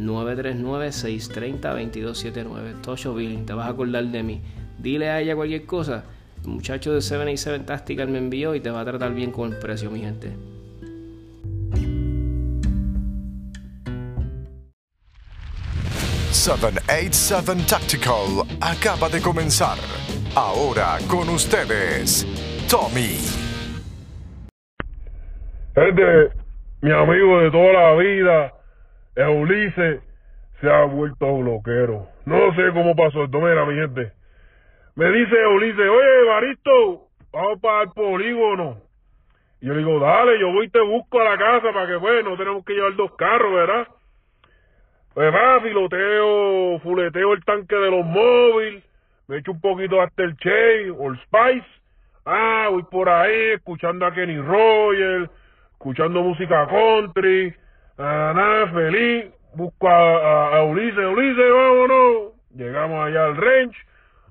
939-630-2279. Tosho Billing, te vas a acordar de mí. Dile a ella cualquier cosa. El muchacho de 787 Tactical me envió y te va a tratar bien con el precio, mi gente. ...787 Tactical acaba de comenzar. Ahora con ustedes, Tommy. Gente, mi amigo de toda la vida, Ulises se ha vuelto bloquero. No sé cómo pasó esto, mira, mi gente. Me dice Ulises, oye, Baristo, vamos para el polígono. Y yo le digo, dale, yo voy y te busco a la casa para que, bueno, tenemos que llevar dos carros, ¿verdad? Pues va, filoteo, fuleteo el tanque de los móviles, me echo un poquito hasta el Che, o el Spice. Ah, voy por ahí escuchando a Kenny Roger, escuchando música country, nada, feliz, busco a, Ulises, Ulises, vámonos. Llegamos allá al ranch,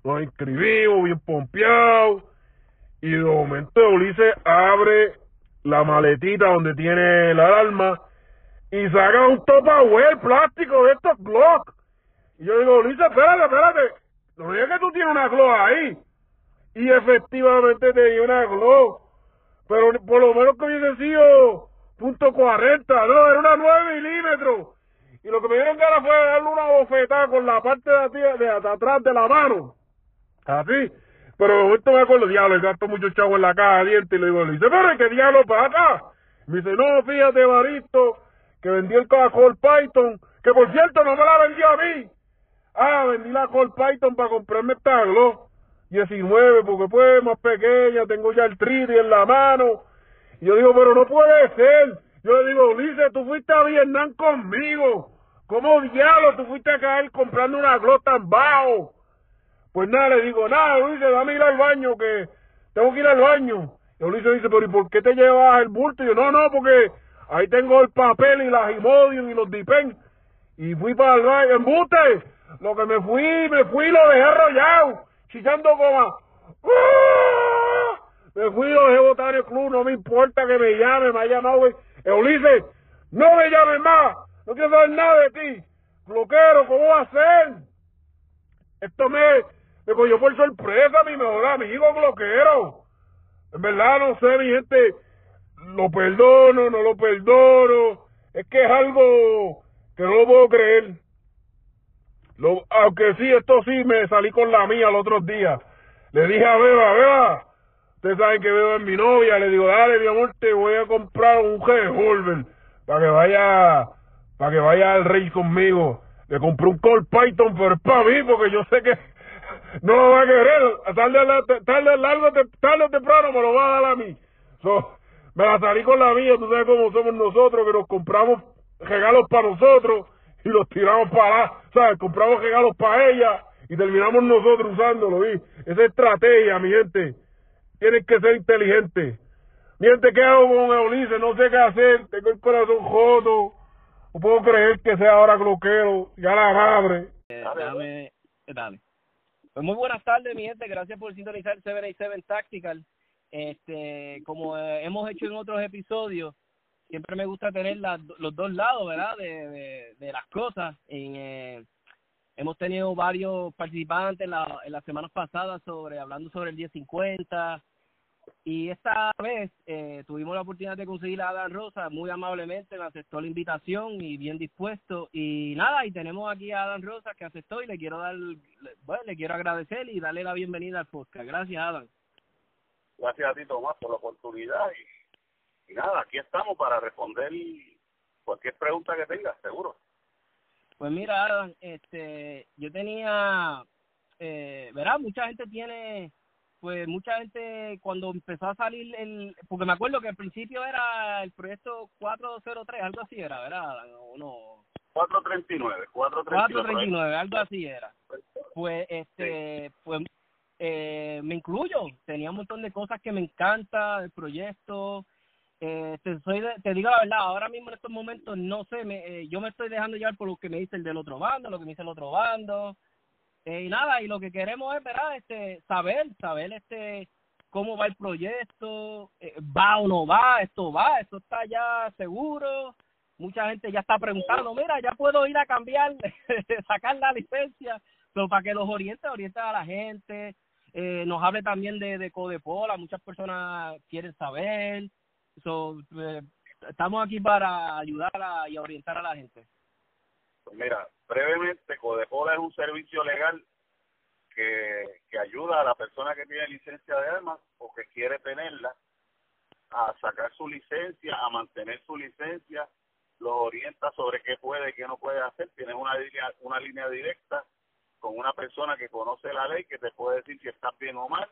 nos inscribimos, bien pompeados, y de momento Ulises abre la maletita donde tiene la alarma y saca un topaware plástico de estos Glock. Y yo digo, Ulises, espérate, espérate, no digas que tú tienes una Glock ahí. Y efectivamente tenía una Glock, pero por lo menos que hubiese sido punto cuarenta, no, era una 9 milímetros. Y lo que me dieron ganas fue darle una bofetada con la parte de, atrás de la mano. Así. Pero momento me acuerdo, diablo, gasto mucho chavo en la caja de dientes y le digo, le dice, pero ¿qué diablo para acá? Me dice, no, fíjate, Baristo, que vendí el Coca-Cola Python, que por cierto no me la vendió a mí. Ah, vendí la Colt Python para comprarme esta Glock 19, porque pues más pequeña, tengo ya el 3 en la mano y yo digo, pero no puede ser. Yo le digo, Ulises, tú fuiste a Vietnam conmigo. ¿Cómo diablo tú fuiste a caer comprando una glota tan bajo? Pues nada, le digo, nada, Ulises, dame ir al baño, que tengo que ir al baño. Y Ulises dice, pero ¿y por qué te llevas el bulto? Y yo, no, no, porque ahí tengo el papel y las Imodium y los Dipen. Y fui para el baño, embute. Lo que me fui, me fui y lo dejé arrollado, chichando como... Me fui a dejé botar el club, no me importa que me llame, me ha llamado, Ulises, no me llames más, no quiero saber nada de ti. Bloquero, ¿cómo va a ser? Esto me, me cogió por sorpresa, mi mejor amigo, bloquero. En verdad, no sé, mi gente, lo perdono, no lo perdono. Es que es algo que no lo puedo creer. Lo, aunque sí, esto sí, me salí con la mía el otro día. Le dije a Beba, Beba, Ustedes saben que veo en mi novia, le digo, dale, mi amor, te voy a comprar un revólver para que vaya, para que vaya al rey conmigo. Le compré un Colt Python, pero es para mí, porque yo sé que no lo va a querer. Tarde, tarde, largo, tarde o temprano me lo va a dar a mí. So, me la salí con la mía, tú sabes cómo somos nosotros, que nos compramos regalos para nosotros y los tiramos para, ¿sabes? Compramos regalos para ella y terminamos nosotros usándolo, ¿sí? Esa estrategia, mi gente. Tienes que ser inteligente. Miente, ¿qué hago con Ulises? No sé qué hacer. Tengo el corazón jodo. No puedo creer que sea ahora cloquero. Ya la madre. Eh, dame, eh, dale. Pues muy buenas tardes, mi gente. Gracias por sintonizar 787 Tactical. este, como eh, hemos hecho en otros episodios, siempre me gusta tener las, los dos lados, ¿verdad? De, de, las cosas. En, eh, hemos tenido varios participantes en, la, en las semanas pasadas sobre hablando sobre el 1050 y esta vez eh, tuvimos la oportunidad de conseguir a Adán Rosa, muy amablemente me aceptó la invitación y bien dispuesto. Y nada, y tenemos aquí a Adán Rosa que aceptó y le quiero dar, bueno, le quiero agradecer y darle la bienvenida al podcast. Gracias, Adán. Gracias a ti, Tomás, por la oportunidad. Y, nada, aquí estamos para responder cualquier pregunta que tengas, seguro. Pues mira, Adán, este, yo tenía, eh, ¿verdad? Mucha gente tiene pues mucha gente cuando empezó a salir el porque me acuerdo que al principio era el proyecto 403 algo así era verdad o no 439 439 algo así era. Pues este pues eh, me incluyo tenía un montón de cosas que me encanta del proyecto. Eh, te, soy te digo la verdad ahora mismo en estos momentos no sé me, eh, yo me estoy dejando llevar por lo que me dice el del otro bando lo que me dice el otro bando eh, y nada, y lo que queremos es, ¿verdad? Este, saber, saber este cómo va el proyecto, eh, va o no va, esto va, esto está ya seguro. Mucha gente ya está preguntando, mira, ya puedo ir a cambiar, sacar la licencia, pero para que los oriente, oriente a la gente, eh, nos hable también de, de Codepola, muchas personas quieren saber. So, estamos aquí para ayudar a, y orientar a la gente. Mira, brevemente, Codepola es un servicio legal que, que ayuda a la persona que tiene licencia de armas o que quiere tenerla a sacar su licencia, a mantener su licencia, los orienta sobre qué puede y qué no puede hacer. Tienes una línea, una línea directa con una persona que conoce la ley, que te puede decir si estás bien o mal,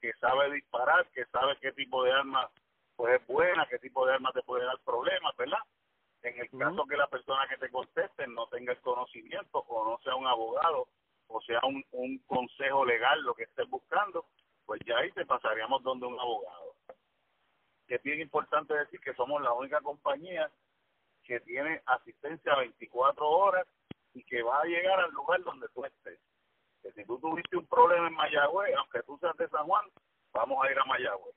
que sabe disparar, que sabe qué tipo de arma pues es buena, qué tipo de arma te puede dar problemas, ¿verdad? En el caso que la persona que te conteste no tenga el conocimiento o no sea un abogado o sea un, un consejo legal lo que estés buscando, pues ya ahí te pasaríamos donde un abogado. Que es bien importante decir que somos la única compañía que tiene asistencia 24 horas y que va a llegar al lugar donde tú estés. Que si tú tuviste un problema en Mayagüez, aunque tú seas de San Juan, vamos a ir a Mayagüez,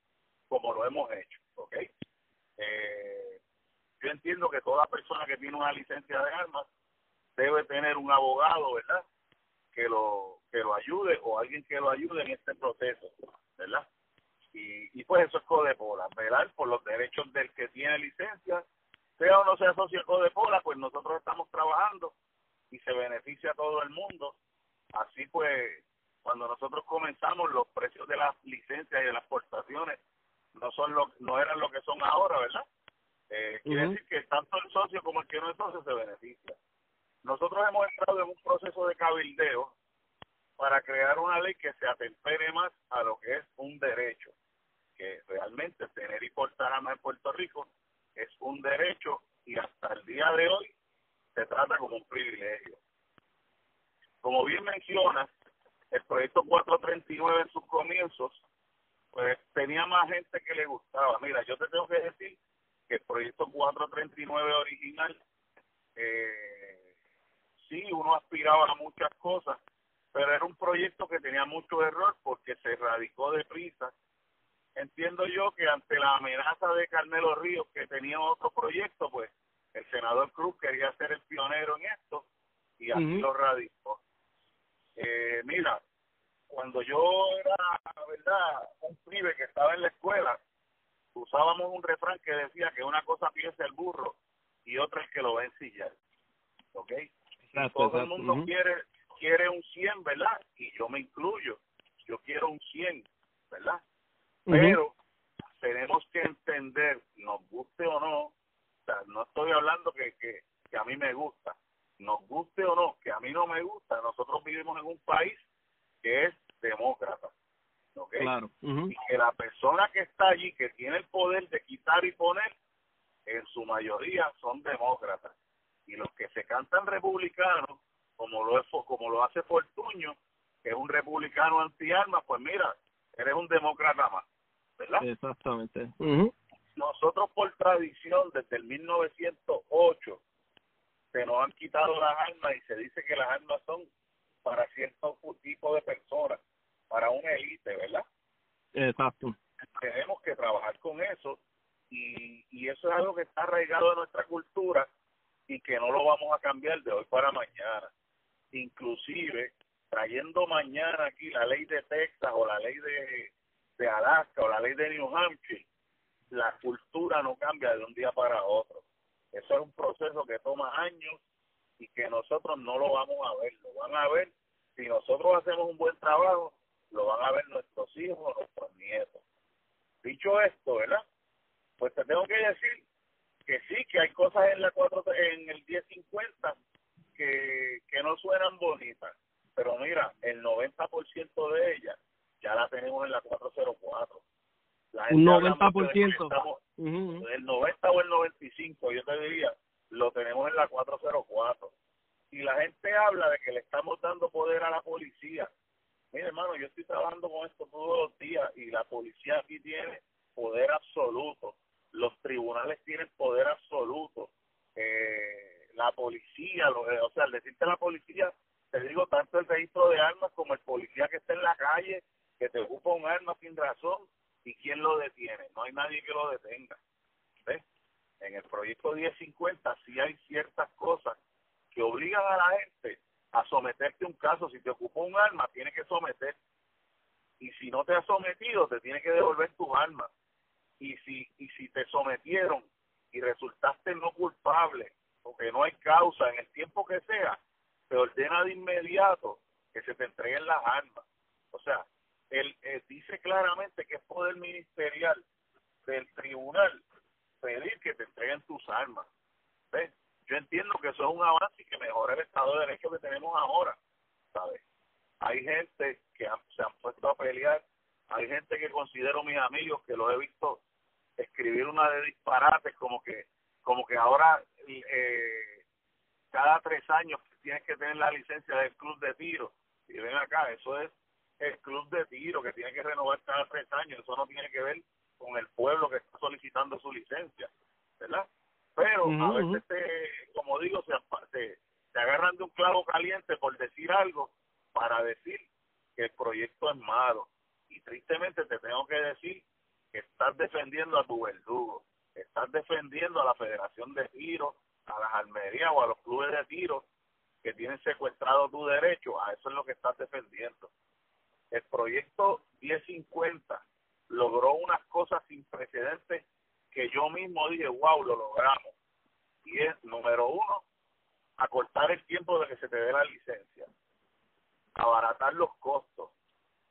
como lo hemos hecho, ¿ok? Eh, yo entiendo que toda persona que tiene una licencia de armas debe tener un abogado, ¿verdad? Que lo que lo ayude o alguien que lo ayude en este proceso, ¿verdad? Y, y pues eso es Codepola, ¿verdad? Por los derechos del que tiene licencia, sea o no sea socio de Codepola, pues nosotros estamos trabajando y se beneficia a todo el mundo. Así pues, cuando nosotros comenzamos, los precios de las licencias y de las exportaciones no son lo, no eran lo que son ahora, ¿verdad? Eh, quiere decir que tanto el socio como el que no es socio se beneficia. Nosotros hemos entrado en un proceso de cabildeo para crear una ley que se atempere más a lo que es un derecho, que realmente tener y portar armas en Puerto Rico es un derecho y hasta el día de hoy se trata como un privilegio. Como bien menciona, el proyecto 439 en sus comienzos, pues tenía más gente que le gustaba. Mira, yo te tengo que decir que el proyecto 439 original, eh, sí, uno aspiraba a muchas cosas, pero era un proyecto que tenía mucho error porque se radicó deprisa. Entiendo yo que ante la amenaza de Carmelo Ríos, que tenía otro proyecto, pues el senador Cruz quería ser el pionero en esto y así lo radicó. Eh, mira, cuando yo era, verdad, un pibe que estaba en la escuela, usábamos un refrán que decía que una cosa piensa el burro y otra es que lo va a ensillar. ¿Ok? todo el mundo quiere quiere un 100, ¿verdad? Y yo me incluyo. Yo quiero un 100, ¿verdad? Pero tenemos que entender, nos guste o no, o sea, no estoy hablando que, que, que a mí me gusta, nos guste o no, que a mí no me gusta, nosotros vivimos en un país que es demócrata. Claro. Y que la persona que está allí, que tiene el poder de quitar y poner, en su mayoría son demócratas. Y los que se cantan republicanos, como lo, es, como lo hace Fortuño, que es un republicano anti-armas, pues mira, eres un demócrata más, ¿verdad? Exactamente. Nosotros por tradición, desde el 1908, se nos han quitado las armas y se dice que las armas son para cierto tipo de personas para una élite, ¿verdad? Exacto. tenemos que trabajar con eso y, y eso es algo que está arraigado en nuestra cultura y que no lo vamos a cambiar de hoy para mañana. Inclusive trayendo mañana aquí la ley de Texas o la ley de, de Alaska o la ley de New Hampshire, la cultura no cambia de un día para otro. Eso es un proceso que toma años y que nosotros no lo vamos a ver. Lo van a ver si nosotros hacemos un buen trabajo, lo van a ver nuestros hijos o nuestros nietos. Dicho esto, ¿verdad? Pues te tengo que decir que sí, que hay cosas en la cuatro, en el 1050 que, que no suenan bonitas, pero mira, el 90% de ellas ya la tenemos en la 404. La un 90%. Estamos, El 90 o el 95, yo te diría, lo tenemos en la 404. Y la gente habla de que le estamos dando poder a la policía. Mire, hermano, yo estoy trabajando con esto todos los días y la policía aquí tiene poder absoluto. Los tribunales tienen poder absoluto. Eh, la policía, o sea, al decirte la policía, te digo tanto el registro de armas como el policía que está en la calle, que te ocupa un arma sin razón, y quién lo detiene. No hay nadie que lo detenga. ¿Ves? En el proyecto 1050 sí hay ciertas cosas que obligan a la gente a someterte a un caso. Si te ocupó un arma, tiene que someter. Y si no te has sometido, te tiene que devolver tus armas. Y si, y si te sometieron y resultaste no culpable, porque no hay causa en el tiempo que sea, te ordena de inmediato que se te entreguen las armas. O sea, él, dice claramente que es poder ministerial del tribunal pedir que te entreguen tus armas. ¿Ves? Yo entiendo que eso es un avance y que mejora el Estado de Derecho que tenemos ahora, ¿sabes? Hay gente que se han puesto a pelear, hay gente que considero mis amigos que los he visto escribir una de disparates como que como que ahora eh, cada tres años tienes que tener la licencia del club de tiro y ven acá, eso es el club de tiro que tiene que renovar cada tres años. Eso no tiene que ver con el pueblo que está solicitando su licencia, ¿verdad? Pero a veces, como digo, se, se, se agarran de un clavo caliente por decir algo para decir que el proyecto es malo. Y tristemente te tengo que decir que estás defendiendo a tu verdugo, estás defendiendo a la Federación de Tiro, a las almerías o a los clubes de tiro que tienen secuestrado tu derecho, a eso es lo que estás defendiendo el proyecto 1050 logró unas cosas sin precedentes que yo mismo dije, wow, lo logramos. Y es, número uno, acortar el tiempo de que se te dé la licencia, abaratar los costos.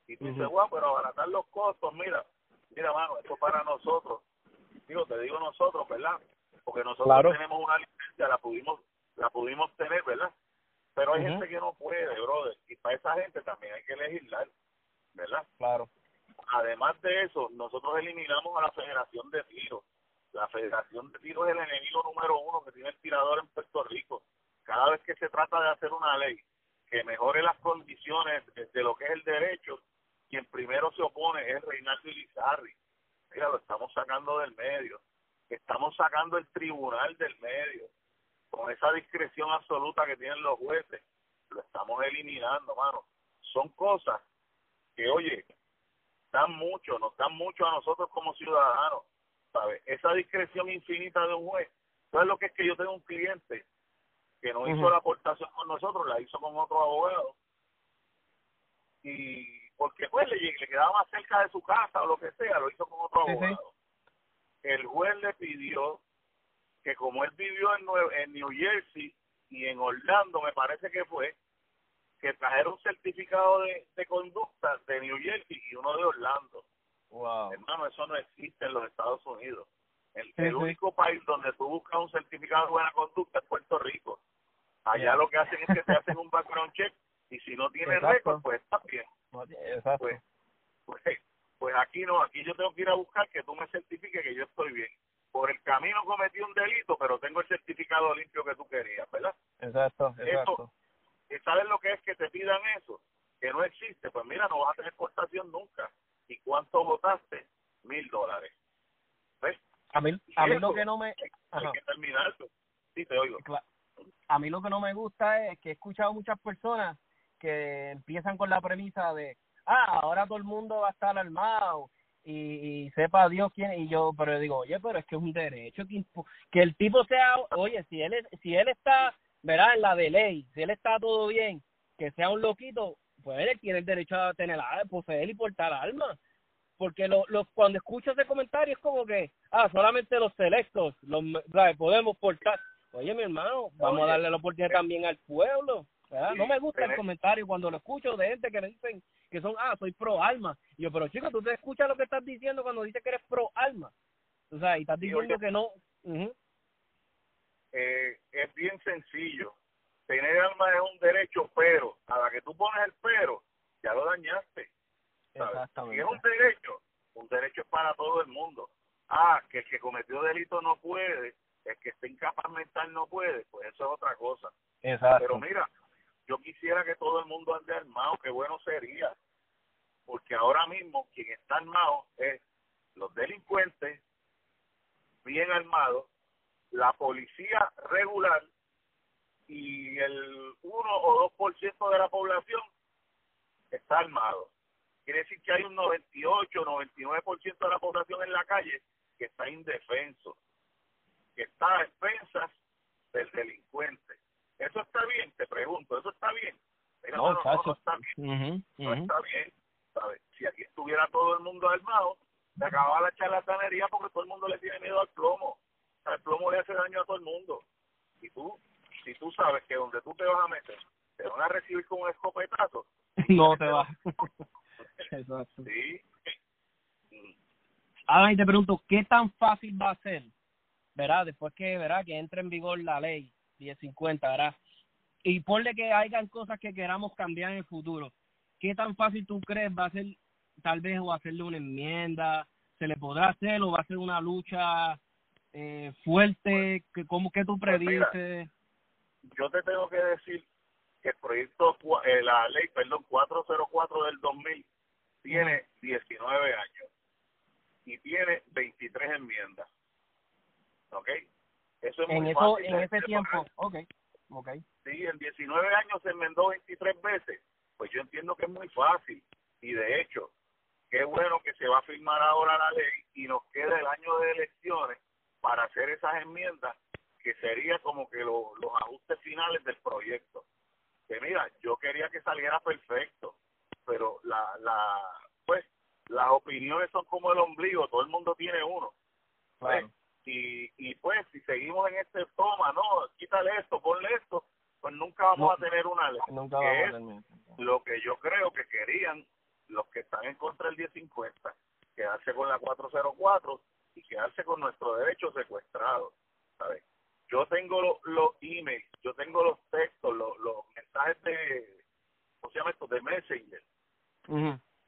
Y tú dices, wow, pero abaratar los costos, mira, mira, mano, esto para nosotros, digo, te digo nosotros, ¿verdad? Porque nosotros tenemos una licencia, la pudimos, la pudimos tener, ¿verdad? Pero hay gente que no puede, brother, y para esa gente también hay que legislar. ¿verdad? Claro. Además de eso, nosotros eliminamos a la Federación de Tiro. La Federación de Tiro es el enemigo número uno que tiene el tirador en Puerto Rico. Cada vez que se trata de hacer una ley que mejore las condiciones de, lo que es el derecho, quien primero se opone es Reinaldo Ilizarri. Mira, lo estamos sacando del medio. Estamos sacando el tribunal del medio. Con esa discreción absoluta que tienen los jueces, lo estamos eliminando, mano. Son cosas que, oye, dan mucho, nos dan mucho a nosotros como ciudadanos, ¿sabes? Esa discreción infinita de un juez. ¿Sabes lo que es que yo tengo un cliente que no hizo la aportación con nosotros, la hizo con otro abogado? Y porque pues le, le quedaba más cerca de su casa o lo que sea, lo hizo con otro abogado. El juez le pidió que como él vivió en, en New Jersey y en Orlando, me parece que fue, que trajeron un certificado de, de conducta de New Jersey y uno de Orlando. Wow. Hermano, eso no existe en los Estados Unidos. El, único país donde tú buscas un certificado de buena conducta es Puerto Rico. Allá lo que hacen es que te hacen un background check y si no tienes récord, pues está bien. Exacto. Pues, pues, pues aquí no, aquí yo tengo que ir a buscar que tú me certifiques que yo estoy bien. Por el camino cometí un delito, pero tengo el certificado limpio que tú querías, ¿verdad? Exacto, exacto. ¿Y sabes lo que es que te pidan eso? Que no existe. Pues mira, no vas a tener exportación nunca. ¿Y cuánto votaste? Mil dólares. ¿Ves? A mí, a mí lo que no me... Hay que terminarlo. Sí, te oigo. A mí lo que no me gusta es que he escuchado muchas personas que empiezan con la premisa de, ah, ahora todo el mundo va a estar armado y, y sepa Dios quién y yo pero digo oye pero es que es un derecho que, que el tipo sea oye si él es, si él está verá en la de ley si él está todo bien que sea un loquito pues él tiene el derecho a tener a poseer y portar armas porque lo, lo, cuando escucho ese comentario es como que ah solamente los selectos los podemos portar. Oye mi hermano vamos a darle la oportunidad también al pueblo no me gusta el comentario cuando lo escucho de gente que le dicen que son, ah, soy pro alma. Y yo, pero chico, tú te escuchas lo que estás diciendo cuando dices que eres pro alma. O sea, y estás diciendo que no. eh, es bien sencillo. Tener alma es un derecho, pero a la que tú pones el pero, ya lo dañaste. Si es un derecho, un derecho es para todo el mundo. Ah, que el que cometió delito no puede, el que esté incapaz mental no puede, pues eso es otra cosa. Exacto. Pero mira, yo quisiera que todo el mundo ande armado, qué bueno sería, porque ahora mismo quien está armado es los delincuentes bien armados, la policía regular y el 1 o 2% de la población está armado. Quiere decir que hay un 98, 99% de la población en la calle que está indefenso, que está a expensas del delincuente. ¿Eso está bien? Te pregunto, ¿eso está bien? no, no, no, está bien. No está bien. ¿sabes? Si aquí estuviera todo el mundo armado, se acababa la charlatanería porque todo el mundo le tiene miedo al plomo. El plomo le hace daño a todo el mundo. Y tú, si tú sabes que donde tú te vas a meter, te van a recibir con un escopetazo. No te vas. sí. Ahora y te pregunto, ¿qué tan fácil va a ser, verdad, después que, verdad, que entre en vigor la ley 1050, ¿verdad? Y ponle que hayan cosas que queramos cambiar en el futuro. ¿Qué tan fácil tú crees va a ser, tal vez, o hacerle una enmienda? ¿Se le podrá hacer o va a ser una lucha eh, fuerte? que ¿Cómo que tú pues predices? yo te tengo que decir que el proyecto, eh, la ley, perdón, 404 del 2000 tiene 19 años y tiene 23 enmiendas. ¿Ok? Eso es en muy eso, fácil En ese tiempo, ok, ok. Sí, en 19 años se enmendó 23 veces. Pues yo entiendo que es muy fácil. Y de hecho, qué bueno que se va a firmar ahora la ley y nos queda el año de elecciones para hacer esas enmiendas que sería como que los ajustes finales del proyecto. Que mira, yo quería que saliera perfecto, pero la, la, pues, las opiniones son como el ombligo, todo el mundo tiene uno. Pues, y, y pues si seguimos en este toma, no, quítale esto, ponle esto, pues nunca vamos a tener una ley. Nunca que es lo que yo creo que querían los que están en contra del 1050, quedarse con la 404 y quedarse con nuestro derecho secuestrado, ¿sabes? Yo tengo los, emails, yo tengo los textos, los, los mensajes de, ¿cómo se llama esto? De Messenger,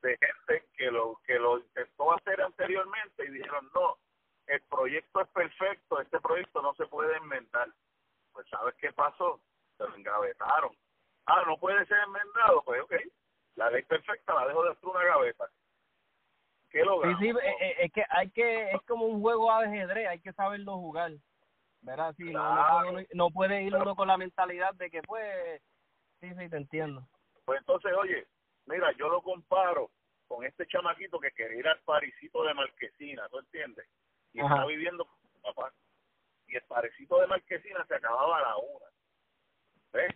de gente que lo, que lo intentó hacer anteriormente y dijeron, no, el proyecto es perfecto, este proyecto no se puede enmendar. Pues ¿sabes qué pasó? Se lo engavetaron. Ah, no puede ser enmendado, pues ok, la ley perfecta la dejo de hacer una gaveta. ¿Qué Sí, sí, eh, eh, es que hay que, es como un juego de ajedrez, hay que saberlo jugar. ¿Verdad? Sí, no, no, puede ir uno con la mentalidad de que pues, sí, sí, te entiendo. Pues entonces, oye, mira, yo lo comparo con este chamaquito que quería ir al parisito de Marquesina, ¿tú entiendes? y estaba viviendo con su papá. Y el parecito de Marquesina se acababa a la una. ¿Ves?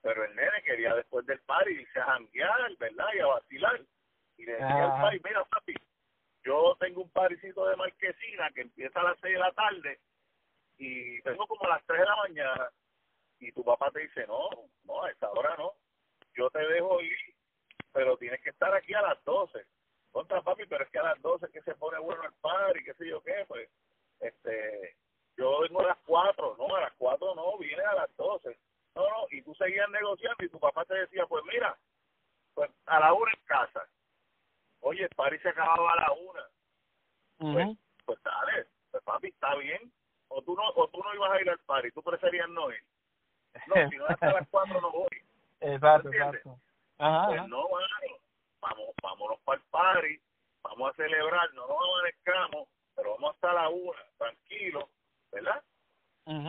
Pero el nene quería después del party irse a janguear, ¿verdad? Y a vacilar. Y le decía al papi, mira papi, yo tengo un parecito de Marquesina que empieza a las seis de la tarde y tengo como a las tres de la mañana. Y tu papá te dice, no, no, a esta hora no. Yo te dejo ir, pero tienes que estar aquí a las doce contra papi, pero es que a las 12 que se pone bueno el padre y qué sé yo qué, pues, este, yo vengo a las 4, no, a las 4 no, viene a las 12. No, no, y tú seguías negociando y tu papá te decía, pues mira, pues a la una en casa. Oye, el party se acababa a la una. pues, pues dale, pues papi, está bien. O tú no, o tú no ibas a ir al party, tú preferías no ir. No, si no hasta las 4 no voy. Exacto, exacto. Ajá, pues no, bueno, vamos, vámonos para el party, vamos a celebrar, no nos amanezcamos, pero vamos hasta la una, tranquilo, ¿verdad?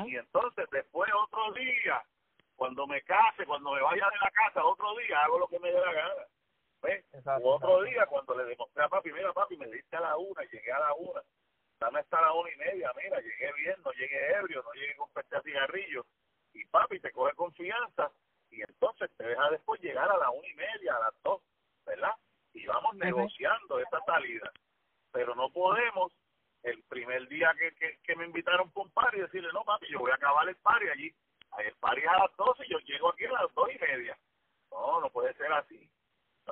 Y entonces después otro día, cuando me case, cuando me vaya de la casa, otro día hago lo que me dé la gana. ¿Ves? Exacto, O otro día cuando le demostré a papi, mira papi, me diste a la una, llegué a la una, dame hasta la una y media, mira, llegué bien, no llegué ebrio, no llegué con peste a cigarrillo, y papi te coge confianza, y entonces te deja después llegar a la una y media, a las dos, ¿verdad? Y vamos negociando esta salida, pero no podemos el primer día que, que, que me invitaron un party decirle, no papi, yo voy a acabar el party allí, el party es a las doce y yo llego aquí a las dos y media. No, no puede ser así.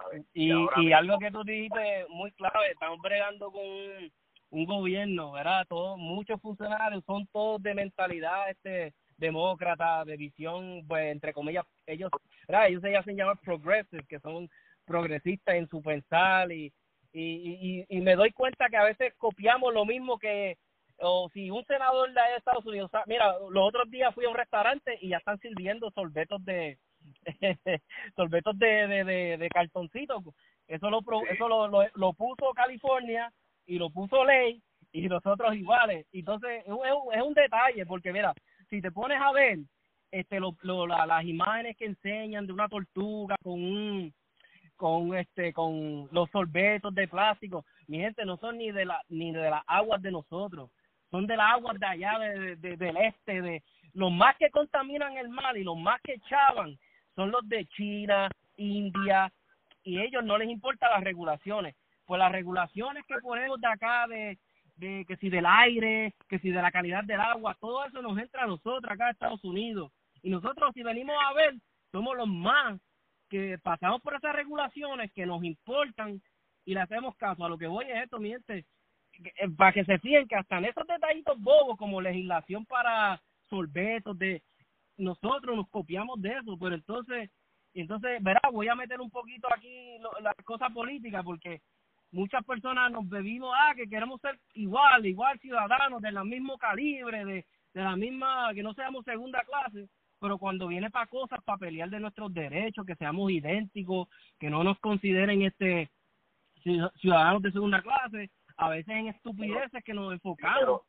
¿Sabes? Y, algo que tú dijiste muy clave, estamos bregando con un, un gobierno, ¿verdad? Todos, muchos funcionarios son todos de mentalidad este demócrata, de visión, pues entre comillas, ellos, ¿verdad? Ellos se hacen llamar progressive, que son progresistas en su pensar y, y, y, y me doy cuenta que a veces copiamos lo mismo que o si un senador de Estados Unidos, mira, los otros días fui a un restaurante y ya están sirviendo sorbetos de sorbetos de, de, de, de cartoncito. Eso lo pro- Sí. eso lo, lo, lo puso California y lo puso ley y nosotros iguales. Entonces es un, es un- detalle porque mira, si te pones a ver este lo, lo- la- las imágenes que enseñan de una tortuga con un con este con los sorbetos de plástico mi gente no son ni de la ni de las aguas de nosotros son de las aguas de allá de, de- del este de los más que contaminan el mar y los más que echaban son los de China India y ellos no les importa las regulaciones pues las regulaciones que ponemos de acá de que si del aire que si de la calidad del agua todo eso nos entra a nosotros acá a Estados Unidos y nosotros si venimos a ver somos los más que pasamos por esas regulaciones que nos importan y le hacemos caso. A lo que voy es esto, mi eh, para que se fijen que hasta en esos detallitos bobos como legislación para sorbetos, de nosotros nos copiamos de eso, pero entonces, entonces, verá, voy a meter un poquito aquí lo- la cosa política porque muchas personas nos bebimos, ah, que queremos ser igual, igual ciudadanos, del mismo calibre, de, de la misma, que no seamos segunda clase, pero cuando viene para cosas, para pelear de nuestros derechos, que seamos idénticos, que no nos consideren este ci- ciudadanos de segunda clase, a veces en estupideces que nos enfocamos.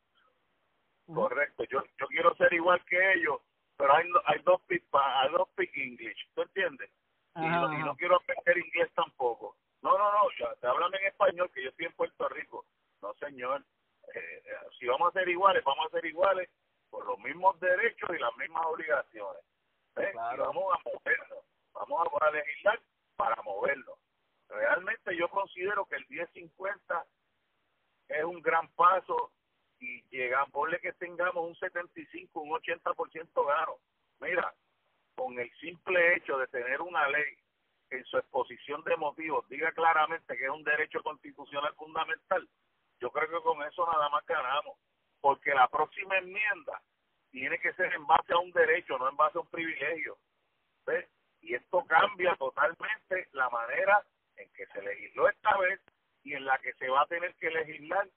correcto, yo, yo quiero ser igual que ellos, pero hay, hay dos hay dos speak English, ¿tú entiendes? y, no, y no quiero aprender inglés tampoco. No, no, no, ya, te háblame en español que yo estoy en Puerto Rico. No, señor. Eh, eh, si vamos a ser iguales, vamos a ser iguales por los mismos derechos y las mismas obligaciones. ¿ves? Y vamos a movernos, vamos a, a legislar para movernos. Realmente yo considero que el 1050 es un gran paso y llegamos, ponle que tengamos un 75, un 80% gano. Mira, con el simple hecho de tener una ley en su exposición de motivos diga claramente que es un derecho constitucional fundamental, yo creo que con eso nada más ganamos, porque la próxima enmienda tiene que ser en base a un derecho, no en base a un privilegio. ¿ves? Y esto cambia totalmente la manera en que se legisló esta vez y en la que se va a tener que legislar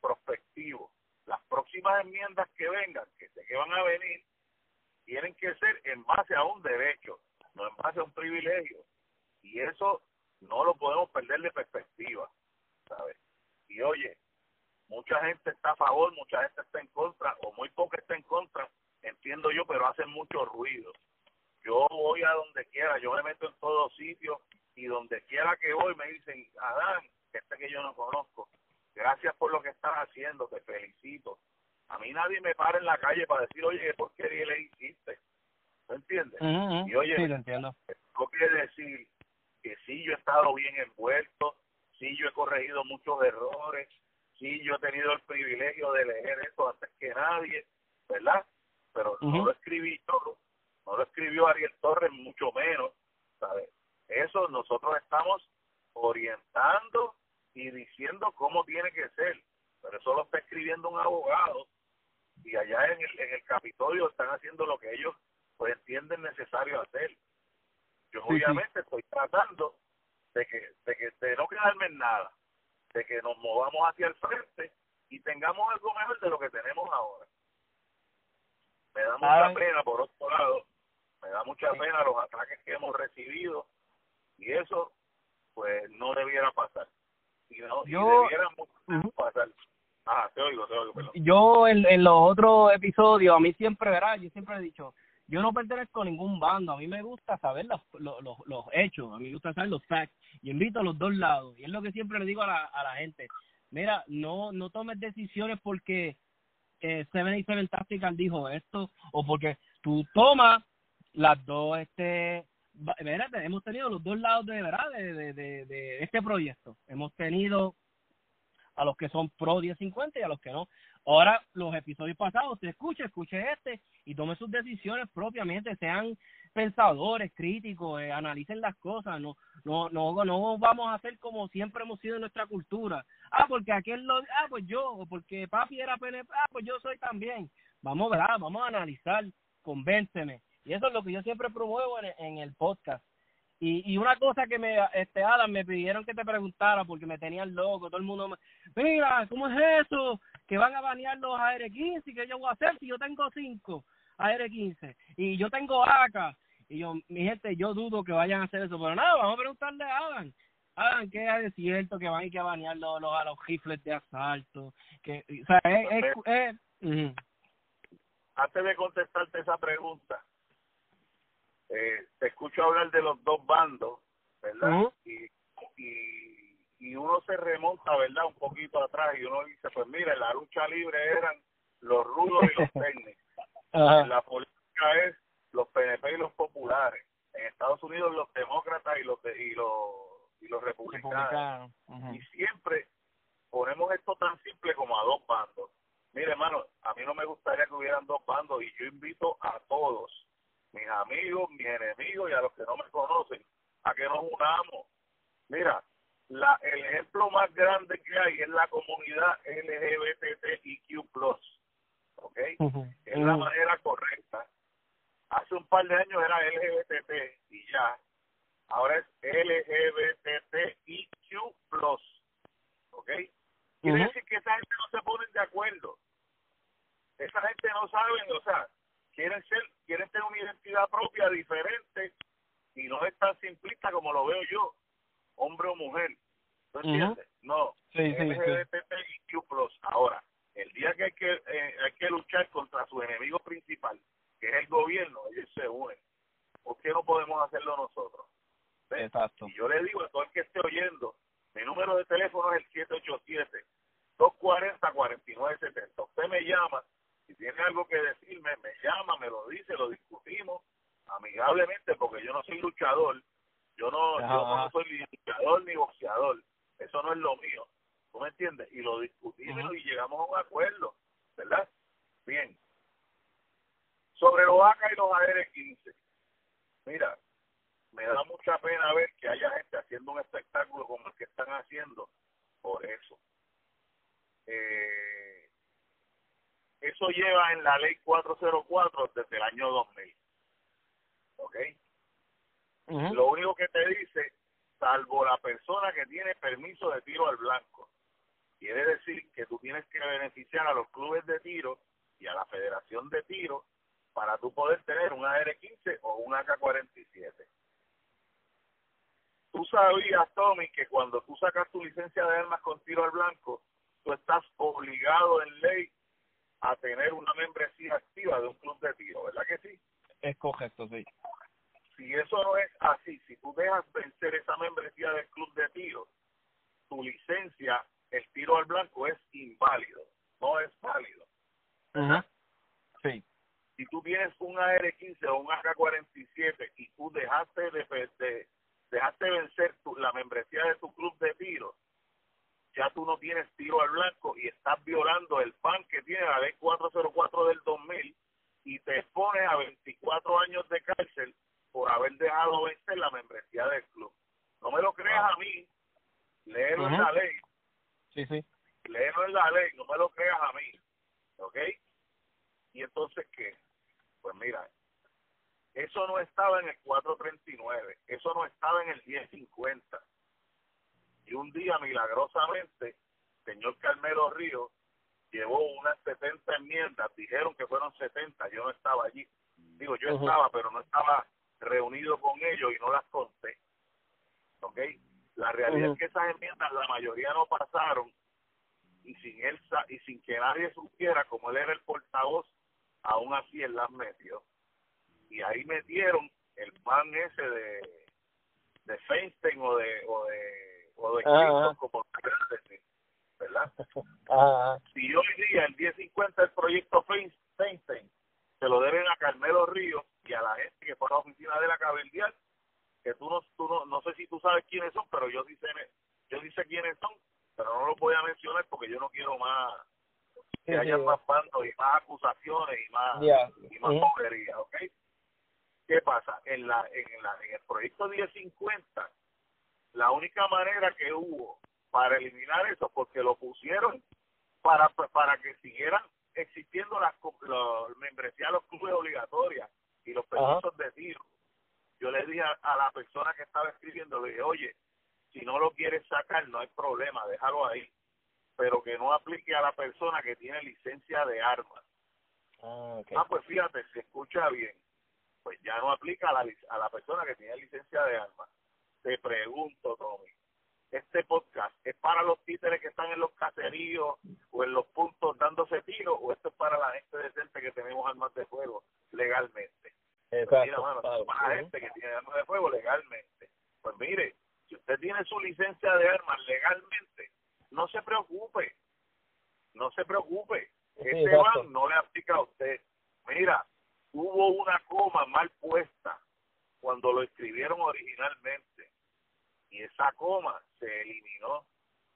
prospectivo. Las próximas enmiendas que vengan, que sé que van a venir, tienen que ser en base a un derecho, no en base a un privilegio. Y eso no lo podemos perder de perspectiva, ¿sabes? Y oye, mucha gente está a favor, mucha gente está en contra, o muy poca está en contra, entiendo yo, pero hacen mucho ruido. Yo voy a donde quiera, yo me meto en todos sitios y donde quiera que voy me dicen, Adán, este que yo no conozco, gracias por lo que estás haciendo, te felicito. A mí nadie me para en la calle para decir, oye, ¿qué porquería le hiciste? ¿Me entiendes? Y oye, sí, lo entiendo. no quiere decir que sí yo he estado bien envuelto, sí yo he corregido muchos errores, sí yo he tenido el privilegio de leer esto antes que nadie, ¿verdad? Pero no lo escribí yo, no lo escribió Ariel Torres, mucho menos, ¿sabes? Eso nosotros estamos orientando y diciendo cómo tiene que ser, pero eso lo está escribiendo un abogado y allá en el, en el Capitolio están haciendo lo que ellos pues entienden necesario hacer. Yo Sí, sí. obviamente estoy tratando de que, de que de no quedarme en nada, de que nos movamos hacia el frente y tengamos algo mejor de lo que tenemos ahora. Me da mucha Ay. pena, por otro lado, me da mucha pena los ataques que hemos recibido y eso pues no debiera pasar. Y no, y Yo- debiera Ujú. pasar. Te oigo, te oigo, perdón. yo en, en los otros episodios, a mí siempre, ¿verdad? Yo siempre he dicho, yo no pertenezco a ningún bando, a mí me gusta saber los, los, los, los hechos, a mí me gusta saber los facts, y invito a los dos lados, y es lo que siempre le digo a la, a la gente, mira, no, no tomes decisiones porque eh, 77 Tactical dijo esto, o porque tú tomas las dos, este, espérate, hemos tenido los dos lados de verdad de, de, de, este proyecto, hemos tenido a los que son pro 1050 y a los que no. Ahora, los episodios pasados, usted escuche, escuche este y tome sus decisiones propiamente, sean pensadores, críticos, eh, analicen las cosas, no, no, no, no vamos a hacer como siempre hemos sido en nuestra cultura. Ah, porque aquel lo, ah, pues yo, porque papi era PNP, ah, pues yo soy también. Vamos, ¿verdad? Vamos a analizar, convénceme. Y eso es lo que yo siempre promuevo en, en el podcast. Y, y una cosa que me, este, Adam, me pidieron que te preguntara porque me tenían loco, todo el mundo me, mira, ¿cómo es eso? Que van a banear los AR-15 y que yo voy a hacer si yo tengo cinco AR-15 y yo tengo AK. Y yo, mi gente, yo dudo que vayan a hacer eso, pero nada, vamos a preguntarle a Adam. Adam, ¿qué es cierto que van a ir a banear los, los, a los rifles de asalto? Que, o sea, es... es, es uh Antes de contestarte esa pregunta, eh, te escucho hablar de los dos bandos, ¿verdad? Y, y, y uno se remonta, ¿verdad? Un poquito atrás y uno dice, pues mira, en la lucha libre eran los rudos y los técnicos. En la política es los PNP y los populares. En Estados Unidos los demócratas y los de- y los y los republicanos. Republicano. Y siempre ponemos esto tan simple como a dos bandos. Mire, hermano, a mí no me gustaría que hubieran dos bandos y yo invito a todos, mis amigos, mis enemigos y a los que no me conocen, a que nos unamos. Mira, la, el ejemplo más grande que hay es la comunidad LGBTIQ+, ¿ok? Ujú. Es la manera correcta. Hace un par de años era LGBT y ya. Ahora es LGBTIQ+, ¿ok? Quiere Ujú. decir que esa gente no se ponen de acuerdo. Esa gente no sabe, o sea, quieren ser, quieren tener una identidad propia diferente y no es tan simplista como lo veo yo, hombre o mujer. ¿Tú entiendes? No. Sí, sí, sí. LGBTIQ+. Ahora, el día que hay que eh, hay que luchar contra su enemigo principal, que es el gobierno, ellos se unen. ¿Por qué no podemos hacerlo nosotros? ¿Ves? Exacto. Y yo le digo a todo el que esté oyendo, mi número de teléfono es el 787-240-4970. Usted me llama, si tiene algo que decirme, me llama, me lo dice, lo discutimos amigablemente, porque yo no soy luchador, yo no, yo no soy ni luchador ni boxeador, eso no es lo mío, ¿tú me entiendes? Y lo discutimos y llegamos a un acuerdo, ¿verdad? Bien. Sobre los AK y los AR-15, mira, me da mucha pena ver que haya gente haciendo un espectáculo como el que están haciendo por eso. Eh, eso lleva en la ley 404 desde el año 2000. ¿Ok? Lo único que te dice, salvo la persona que tiene permiso de tiro al blanco, quiere decir que tú tienes que beneficiar a los clubes de tiro y a la federación de tiro para tú poder tener un AR-15 o un AK-47. Tú sabías, Tommy, que cuando tú sacas tu licencia de armas con tiro al blanco, tú estás obligado en ley a tener una membresía activa de un club de tiro, ¿verdad que sí? Es correcto, sí. Si eso no es así, si tú dejas vencer esa membresía del club de tiro, tu licencia, el tiro al blanco es inválido, no es válido. Ujú. Sí. Si tú tienes un AR-15 o un AK-47 y tú dejaste de, de- dejaste vencer tu- la membresía de tu club de tiro, ya tú no tienes tiro al blanco y estás violando el PAN que tiene la ley 404 del 2000 y te expones a 24 años de cárcel por haber dejado vencer la membresía del club. No me lo creas a mí, léelo en Ujú. la ley, Sí, sí. léelo en la ley, no me lo creas a mí, ¿ok? Y entonces, ¿qué? Pues mira, eso no estaba en el 439, eso no estaba en el 1050. Y un día, milagrosamente, señor Carmelo Río llevó unas 70 enmiendas, dijeron que fueron 70, yo no estaba allí. Digo, yo estaba, pero no estaba reunido con ellos y no las conté. ¿Ok? La realidad es que esas enmiendas, la mayoría no pasaron y sin él y sin que nadie supiera como él era el portavoz aún así él las metió y ahí metieron el man ese de de Feinstein o de o de o de como decir, ¿verdad? Ajá. Si hoy día el 1050 el proyecto Fein- Feinstein se lo deben a Carmelo Ríos y a la gente que fue a la oficina de la Cabildial, que tú no, tú no, no sé si tú sabes quiénes son, pero yo dice, yo dice quiénes son, pero no los voy a mencionar porque yo no quiero más que Sí, haya sí. más bandos y más acusaciones y más Ya. y más boberías, ¿ok? ¿Qué pasa? En la en la en el proyecto 1050 la única manera que hubo para eliminar eso porque lo pusieron para para que siguieran existiendo las los membresías de los clubes obligatorias y los Ajá. permisos de tiro. Yo le dije a, a la persona que estaba escribiendo, le dije, oye, si no lo quieres sacar, no hay problema, déjalo ahí, pero que no aplique a la persona que tiene licencia de armas. Ah. Ah, pues fíjate, se escucha bien. Pues ya no aplica a la, a la persona que tiene licencia de armas. Te pregunto, Tommy, ¿este podcast es para los títeres que están en los caseríos o en los puntos dándose tiros o esto es para la gente decente que tenemos armas de fuego legalmente? Pues mira, Exacto. mano, claro. para la gente que tiene armas de fuego legalmente. Pues mire, si usted tiene su licencia de armas legalmente, no se preocupe, no se preocupe. Sí, Ese exacto. ban no le aplica a usted. Mira, hubo una coma mal puesta cuando lo escribieron originalmente y esa coma se eliminó.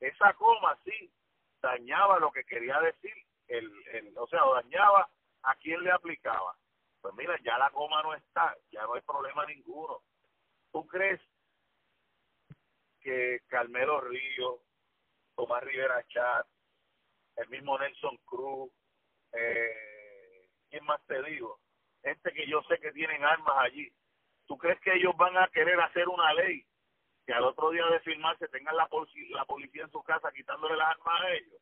Esa coma sí dañaba lo que quería decir, el, el, o sea, dañaba a quien le aplicaba. Pues mira, ya la coma no está, ya no hay problema ninguno. ¿Tú crees que Carmelo Río, Tomás Rivera Chat, el mismo Nelson Cruz, eh, ¿quién más te digo? Gente que yo sé que tienen armas allí. ¿Tú crees que ellos van a querer hacer una ley que al otro día de firmarse tengan la, polici- la policía en su casa quitándole las armas a ellos?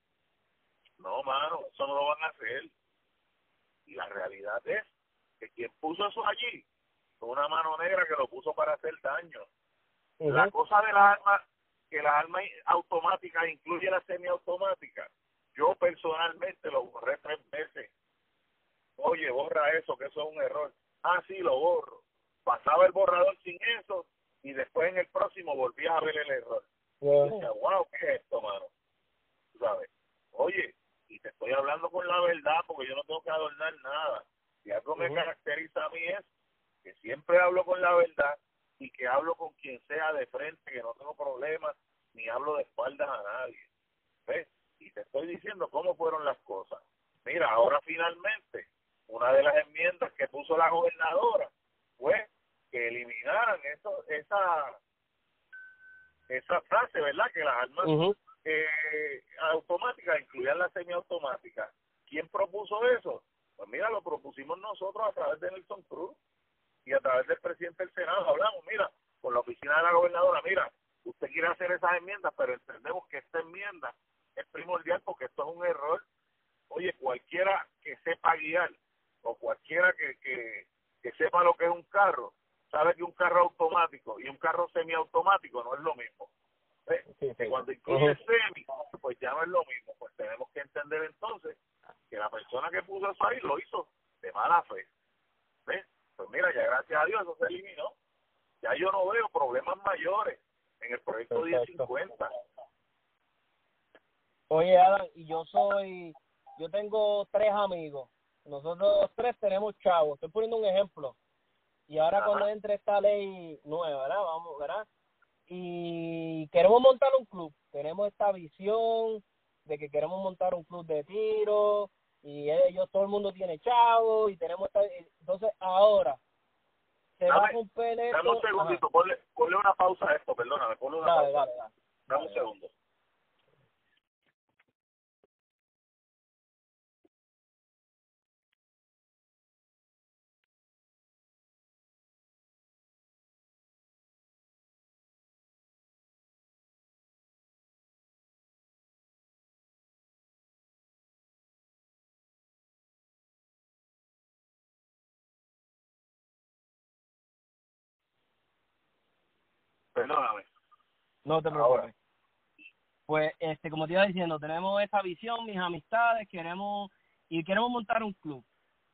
No, mano, eso no lo van a hacer. Y la realidad es que quien puso eso allí fue una mano negra que lo puso para hacer daño. La cosa de las armas, que las armas automáticas incluye la semiautomática, yo personalmente lo borré tres veces. Oye, borra eso, que eso es un error. Ah, sí, lo borro. Pasaba el borrador sin eso y después en el próximo volvías a ver el error. Ya. Y decía, wow, ¿qué es esto, mano? Tú ¿Sabes? Oye, y te estoy hablando con la verdad porque yo no tengo que adornar nada. Si algo me caracteriza a mí es que siempre hablo con la verdad y que hablo con quien sea de frente, que no tengo problemas, ni hablo de espaldas a nadie. ¿Ves? Y te estoy diciendo cómo fueron las cosas. Mira, ahora finalmente, una de las enmiendas que puso la gobernadora fue que eliminaran eso, esa esa frase, ¿verdad? Que las armas eh, automáticas incluían la semiautomática. ¿Quién propuso eso? Pues mira, lo propusimos nosotros a través de Nelson Cruz y a través del presidente del Senado. Hablamos, mira, con la oficina de la gobernadora, mira, usted quiere hacer esas enmiendas, pero entendemos que esta enmienda es primordial porque esto es un error. Oye, cualquiera que sepa guiar o cualquiera que, que, que sepa lo que es un carro, sabe que un carro automático y un carro semiautomático no es lo mismo. Sí, sí. que cuando incluye Ujú. semi, pues ya no es lo mismo. Pues tenemos que entender entonces que la persona que puso eso ahí lo hizo de mala fe. ¿Ves? Pues mira, ya gracias a Dios eso se eliminó. Ya yo no veo problemas mayores en el proyecto Perfecto. 1050. Oye, Adam, y yo soy, yo tengo tres amigos. Nosotros tres tenemos chavos. Estoy poniendo un ejemplo. Y ahora Ajá. cuando entre esta ley nueva, ¿verdad? Vamos, ¿verdad? Y queremos montar un club. Tenemos esta visión de que queremos montar un club de tiro y ellos, todo el mundo tiene chavos y tenemos esta, entonces ahora se va a romper esto. Dame un segundito, ponle, ponle una pausa a esto, perdóname, ponle una. Dale, pausa. dale, dale. Dame un segundo. Perdóname. No te Ahora. preocupes. Pues, este, como te iba diciendo, tenemos esta visión, mis amistades, queremos y queremos montar un club.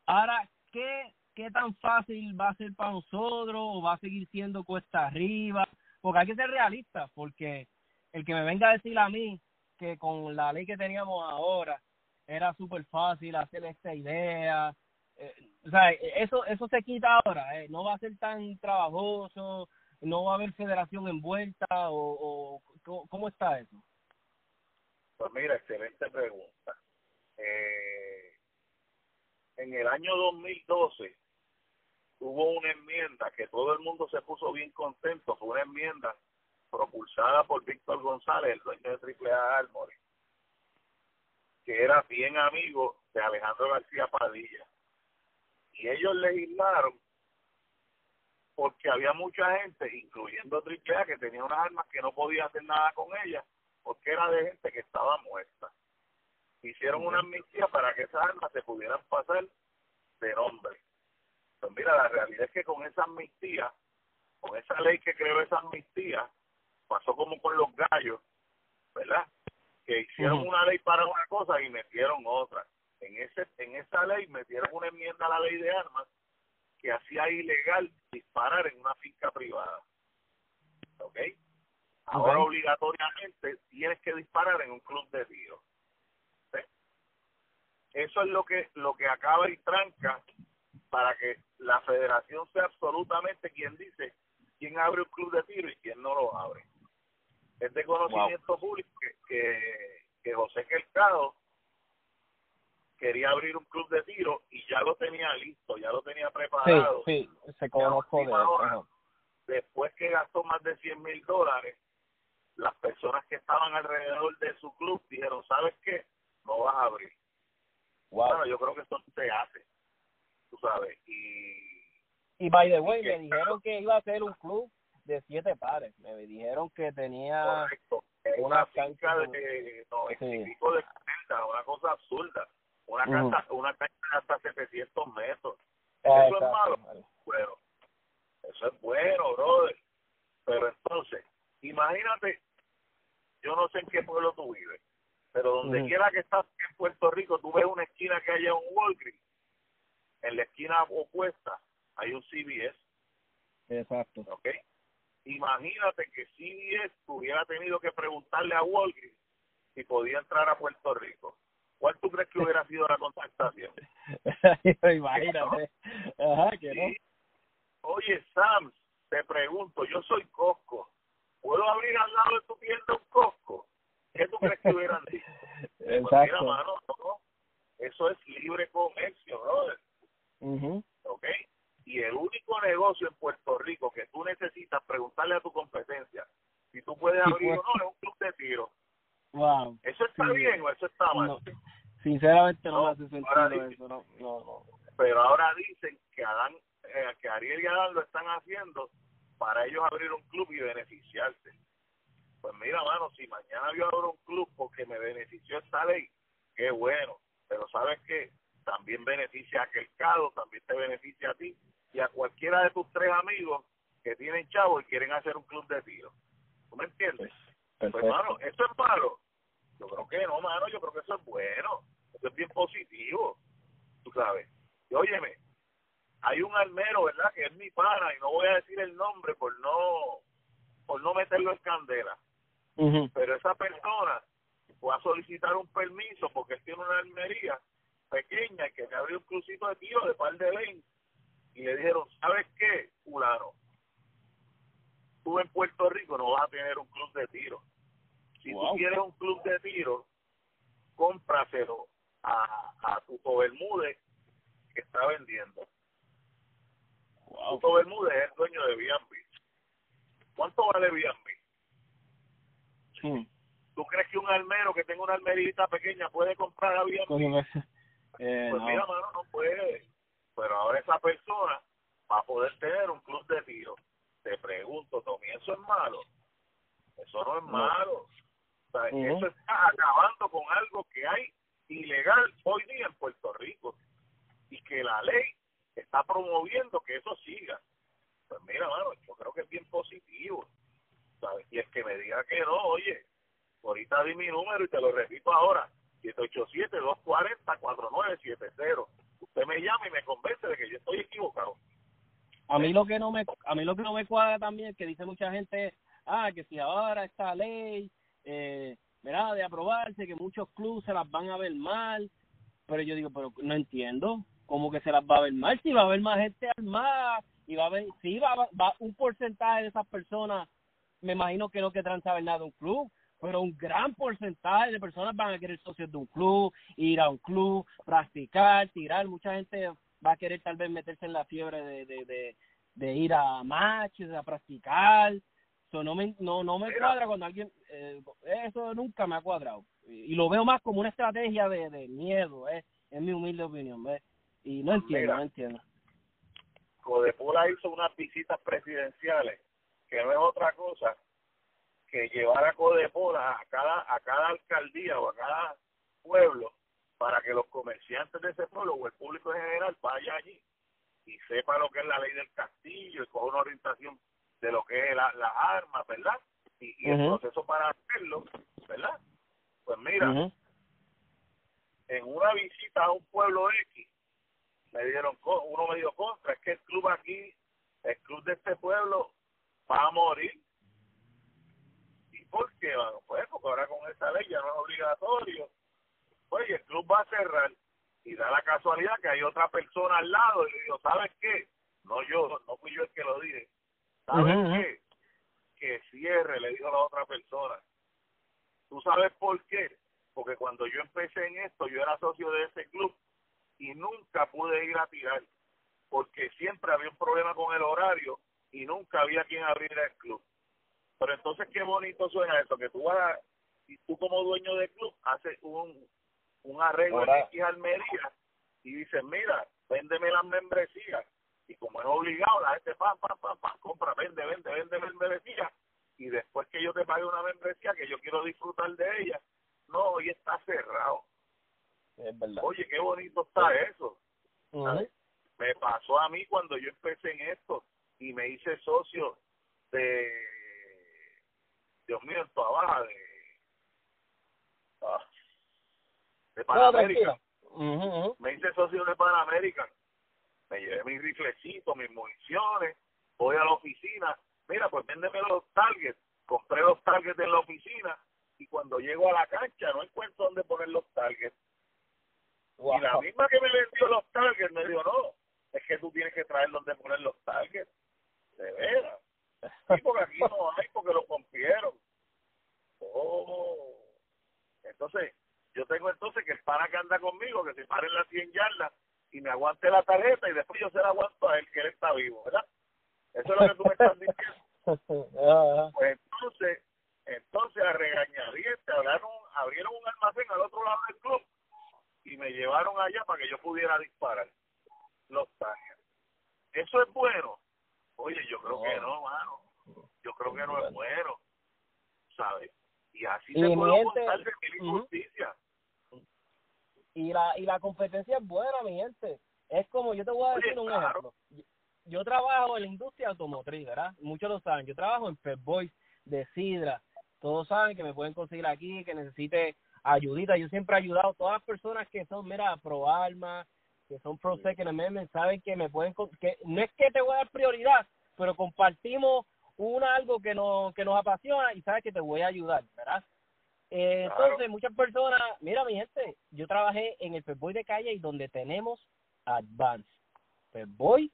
Ahora, ¿qué qué tan fácil va a ser para nosotros o va a seguir siendo cuesta arriba, porque hay que ser realista, porque el que me venga a decir a mí que con la ley que teníamos ahora era súper fácil hacer esta idea, eh, o sea, eso eso se quita ahora, eh, no va a ser tan trabajoso, no va a haber federación envuelta o, o ¿cómo está eso? Pues mira, excelente pregunta. Eh, en el año 2012 hubo una enmienda que todo el mundo se puso bien contento, fue una enmienda propulsada por Víctor González, el dueño de Triple A Armory, que era bien amigo de Alejandro García Padilla. Y ellos legislaron porque había mucha gente, incluyendo Triple que tenía unas armas que no podía hacer nada con ellas, porque era de gente que estaba muerta. Hicieron una amnistía para que esas armas se pudieran pasar de nombre. Pues mira, la realidad es que con esa amnistía, con esa ley que creó esa amnistía, pasó como con los gallos, ¿verdad? Que hicieron una ley para una cosa y metieron otra. En ese en esa ley metieron una enmienda a la ley de armas que hacía ilegal disparar en una finca privada. ¿Ok? Ahora obligatoriamente tienes que disparar en un club de tiro. Eso es lo que lo que acaba y tranca para que la federación sea absolutamente quien dice quién abre un club de tiro y quién no lo abre. Es de conocimiento público que, que, José Quelcado quería abrir un club de tiro y ya lo tenía listo, ya lo tenía preparado. Sí, sí, se conozco de Después que gastó más de 100 mil dólares, las personas que estaban alrededor de su club dijeron, ¿sabes qué? No vas a abrir. Bueno, yo creo que esto se hace, tú sabes. Y, y by the way, me dijeron que iba a ser un club de siete pares. Me dijeron que tenía una cancha de no, de una cosa absurda. Una cancha, una cancha de hasta 700 metros. eso es malo. Bueno, eso es bueno, brother. Pero entonces, imagínate yo no sé en qué pueblo tú vives, pero donde quiera que estás en Puerto Rico, tú ves una esquina que haya un Walgreens, en la esquina opuesta hay un CBS. Exacto. ¿Ok? Imagínate que CBS hubiera tenido que preguntarle a Walgreens si podía entrar a Puerto Rico. ¿Cuál tú crees que hubiera sido la contactación? Imagínate. Ajá, que no. Oye, Sam, te pregunto, yo soy Costco ¿puedo abrir al lado de tu tienda un Costco? ¿Qué tú crees que hubieran dicho? Pues Exacto. mano, eso es libre comercio, brother. Uh ¿Ok? Y el único negocio en Puerto Rico que tú necesitas preguntarle a tu competencia si tú puedes abrir o no es un club de tiro. Wow. ¿Eso está bien o eso está mal? Sinceramente no, me hace sentido eso, no, no, Pero ahora dicen que Adán, eh, que Ariel y Adán lo están haciendo para ellos abrir un club y beneficiarse. Pues mira, mano, si mañana yo abro un club porque me benefició esta ley, qué bueno. Pero sabes que también beneficia a aquel cado, también te beneficia a ti y a cualquiera de tus tres amigos que tienen chavo y quieren hacer un club de tiro. ¿Tú me entiendes? Pues, mano, ¿eso es malo? Yo creo que no, mano, yo creo que eso es bueno. Eso es bien positivo. Tú sabes. Y óyeme, hay un almero, ¿verdad? Que es mi pana y no voy a decir el nombre por no por no meterlo en candela. Pero esa persona fue a solicitar un permiso porque él tiene una almería pequeña que le abrió un crucito de tiro de par de ley y le dijeron, ¿sabes qué, fulano? Tú en Puerto Rico no vas a tener un club de tiro. Si tú quieres un club de tiro, cómpraselo a, a tu Bermúdez que está vendiendo Wow. Bermúdez es el dueño de B&B. ¿Cuánto vale B&B? Hmm. ¿Tú crees que un almero que tenga una almerita pequeña puede comprar a B&B? Eh, pues mira, mano, no puede. Pero ahora esa persona va a poder tener un club de tiro. Te pregunto, Tommy, ¿eso es malo? Eso no es malo. O sea, Eso está acabando con algo que hay ilegal hoy día en Puerto Rico. Y que la ley está promoviendo que eso siga. Pues mira, mano, yo creo que es bien positivo. ¿sabes? Y el que me diga que no, oye, ahorita di mi número y te lo repito ahora, 787-240-4970. Usted usted me llama y me convence de que yo estoy equivocado. A mí lo que no me a mí lo que no me cuadra también que dice mucha gente, ah, que si ahora esta ley eh de aprobarse, que muchos clubes se las van a ver mal, pero yo digo, pero no entiendo, ¿cómo que se las va a ver mal? Si va a haber más gente armada y va a haber, sí va, va un porcentaje de esas personas, me imagino que no querrán saber nada de un club, pero un gran porcentaje de personas van a querer socios de un club, ir a un club, practicar, tirar, mucha gente va a querer tal vez meterse en la fiebre de, de, de, de ir a matches, a practicar, eso no me, no, no me cuadra cuando alguien, eh, eso nunca me ha cuadrado. Y, lo veo más como una estrategia de, de miedo, eh, es mi humilde opinión, ¿ves? Y no entiendo, no entiendo. Codepola hizo unas visitas presidenciales, que no es otra cosa que llevar a Codepola a cada, a cada alcaldía o a cada pueblo para que los comerciantes de ese pueblo o el público en general vaya allí y sepa lo que es la ley del castillo y coja una orientación de lo que es la, las armas, ¿verdad? Y, y el proceso para hacerlo, ¿verdad? Pues mira, en una visita a un pueblo X, me dieron, uno me dio contra, es que el club aquí, el club de este pueblo va a morir. ¿Y por qué? Bueno, pues porque ahora con esta ley ya no es obligatorio. Pues el club va a cerrar y da la casualidad que hay otra persona al lado y le digo, ¿sabes qué? No yo, no fui yo el que lo dije. ¿Sabes qué? Que cierre, le dijo la otra persona. ¿Tú sabes por qué? Porque cuando yo empecé en esto, yo era socio de ese club y nunca pude ir a tirar, porque siempre había un problema con el horario y nunca había quien abriera el club. Pero entonces qué bonito suena eso, que tú vas, y tú como dueño del club haces un, un arreglo en Almería y dices, mira, véndeme las membresías y como es obligado, la gente pam, pam, pam, pam, compra, vende, vende, vende membresía, y después que yo te pague una membresía que yo quiero disfrutar de ella, no, hoy está cerrado. Es verdad. Oye, qué bonito está eso. Me pasó a mí cuando yo empecé en esto y me hice socio de, Dios mío, en baja, de, ah, de Panamérica. Me hice socio de Panamérica me llevé mis riflecitos, mis municiones, voy a la oficina, mira, pues véndeme los targets, compré los targets en la oficina y cuando llego a la cancha no encuentro dónde poner los targets. Y la misma que me vendió los targets me dijo, no, es que tú tienes que traer donde poner los targets. De veras. Sí, porque aquí no hay, porque lo rompieron. Oh. Entonces, yo tengo entonces que el pana que anda conmigo, que se pare en las 100 yardas, y me aguante la tarjeta y después yo se la aguanto a él, que él está vivo, ¿verdad? Eso es lo que tú me estás diciendo. pues entonces, entonces a regañadientes abrieron, abrieron un almacén al otro lado del club y me llevaron allá para que yo pudiera disparar los tanques. ¿Eso es bueno? Oye, yo creo que no, mano. Yo creo que no es bueno, ¿sabes? Y así se puede contar de mil injusticias y la y la competencia es buena mi gente. Es como yo te voy a decir un ejemplo. Yo, trabajo en la industria automotriz verdad muchos lo saben. Yo trabajo en Pep Boys de Sidra. Todos saben que me pueden conseguir aquí que necesite ayudita. Yo siempre he ayudado a todas las personas que son mira pro alma que son pro second amendment saben que me pueden que no es que te voy a dar prioridad pero compartimos un algo que nos que nos apasiona y sabes que te voy a ayudar verdad eh, entonces, muchas personas, mira mi gente, yo trabajé en el Boy de calle y donde tenemos Advance, Boy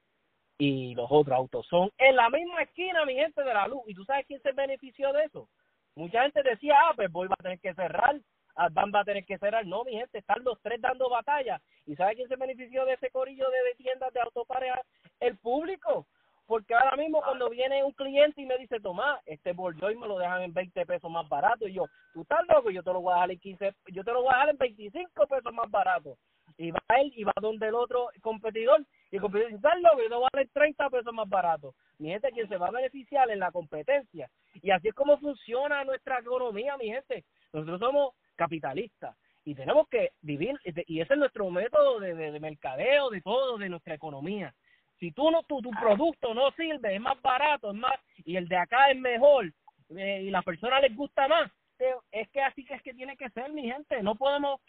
y los otros autos son en la misma esquina, mi gente, de la luz. ¿Y tú sabes quién se benefició de eso? Mucha gente decía, ah, Boy va a tener que cerrar, Advance va a tener que cerrar. No, mi gente, están los tres dando batalla. ¿Y sabes quién se benefició de ese corillo de tiendas de autopares? El público porque ahora mismo cuando viene un cliente y me dice, Tomás, este y me lo dejan en 20 pesos más barato, y yo, tú estás loco, yo te lo voy a dejar en 15, yo te lo voy a dejar en 25 pesos más barato. Y va él y va donde el otro competidor, y el competidor dice, estás loco, yo te voy a dar 30 pesos más barato. Mi gente, quien se va a beneficiar en la competencia. Y así es como funciona nuestra economía, mi gente. Nosotros somos capitalistas y tenemos que vivir, y ese es nuestro método de, de mercadeo, de todo, de nuestra economía si tú no tu, tu producto no sirve, es más barato, es más y el de acá es mejor eh, y la persona les gusta más, es que así que es que tiene que ser, mi gente, no podemos